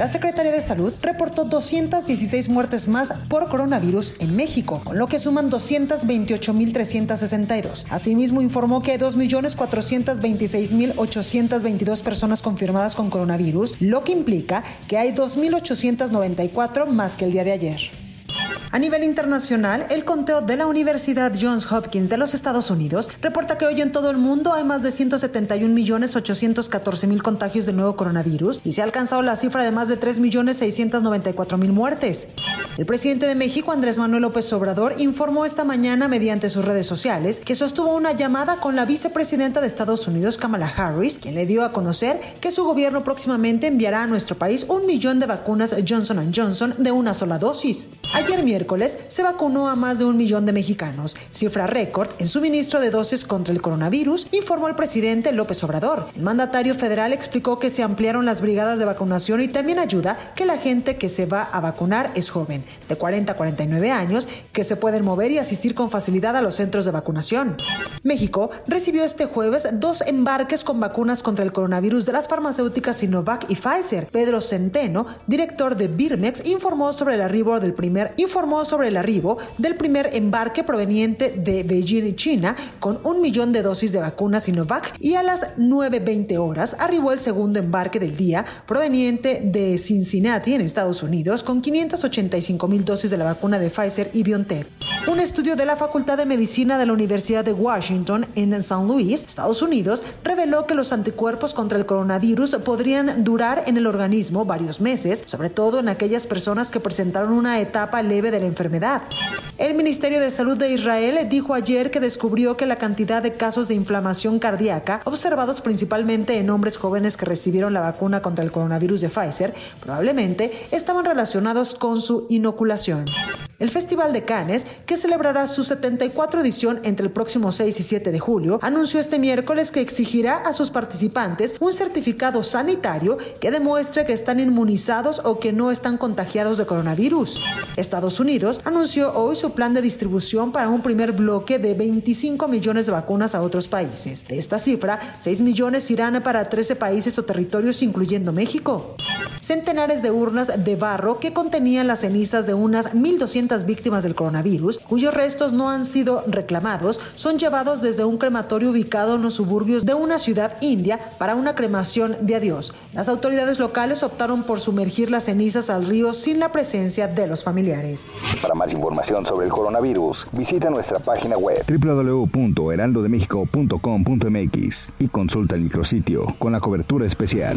La Secretaría de Salud reportó 216 muertes más por coronavirus en México, con lo que suman 228.362. Asimismo, informó que hay 2.426.822 personas confirmadas con coronavirus, lo que implica que hay 2.894 más que el día de ayer. A nivel internacional, el conteo de la Universidad Johns Hopkins de los Estados Unidos reporta que hoy en todo el mundo hay más de 171.814.000 contagios del nuevo coronavirus y se ha alcanzado la cifra de más de 3.694.000 muertes. El presidente de México, Andrés Manuel López Obrador, informó esta mañana mediante sus redes sociales que sostuvo una llamada con la vicepresidenta de Estados Unidos, Kamala Harris, quien le dio a conocer que su gobierno próximamente enviará a nuestro país un millón de vacunas Johnson Johnson de una sola dosis. Ayer miércoles se vacunó a más de un millón de mexicanos, cifra récord en suministro de dosis contra el coronavirus, informó el presidente López Obrador. El mandatario federal explicó que se ampliaron las brigadas de vacunación y también ayuda que la gente que se va a vacunar es joven, de 40 a 49 años, que se pueden mover y asistir con facilidad a los centros de vacunación. México recibió este jueves dos embarques con vacunas contra el coronavirus de las farmacéuticas Sinovac y Pfizer. Pedro Centeno, director de Birmex, informó sobre el arribo del primer informó sobre el arribo del primer embarque proveniente de Beijing, China, con un millón de dosis de vacunas Sinovac y a las 9.20 horas arribó el segundo embarque del día proveniente de Cincinnati, en Estados Unidos, con 585 mil dosis de la vacuna de Pfizer y BioNTech. Un estudio de la Facultad de Medicina de la Universidad de Washington en San Luis, Estados Unidos, reveló que los anticuerpos contra el coronavirus podrían durar en el organismo varios meses, sobre todo en aquellas personas que presentaron una etapa leve de la enfermedad. El Ministerio de Salud de Israel dijo ayer que descubrió que la cantidad de casos de inflamación cardíaca observados principalmente en hombres jóvenes que recibieron la vacuna contra el coronavirus de Pfizer probablemente estaban relacionados con su inoculación. El Festival de Cannes, que celebrará su 74 edición entre el próximo 6 y 7 de julio, anunció este miércoles que exigirá a sus participantes un certificado sanitario que demuestre que están inmunizados o que no están contagiados de coronavirus. Estados Unidos anunció hoy su plan de distribución para un primer bloque de 25 millones de vacunas a otros países. De esta cifra, 6 millones irán para 13 países o territorios, incluyendo México. Centenares de urnas de barro que contenían las cenizas de unas 1.200 víctimas del coronavirus, cuyos restos no han sido reclamados, son llevados desde un crematorio ubicado en los suburbios de una ciudad india para una cremación de adiós. Las autoridades locales optaron por sumergir las cenizas al río sin la presencia de los familiares. Para más información sobre el coronavirus, visita nuestra página web www.heraldodemexico.com.mx y consulta el micrositio con la cobertura especial.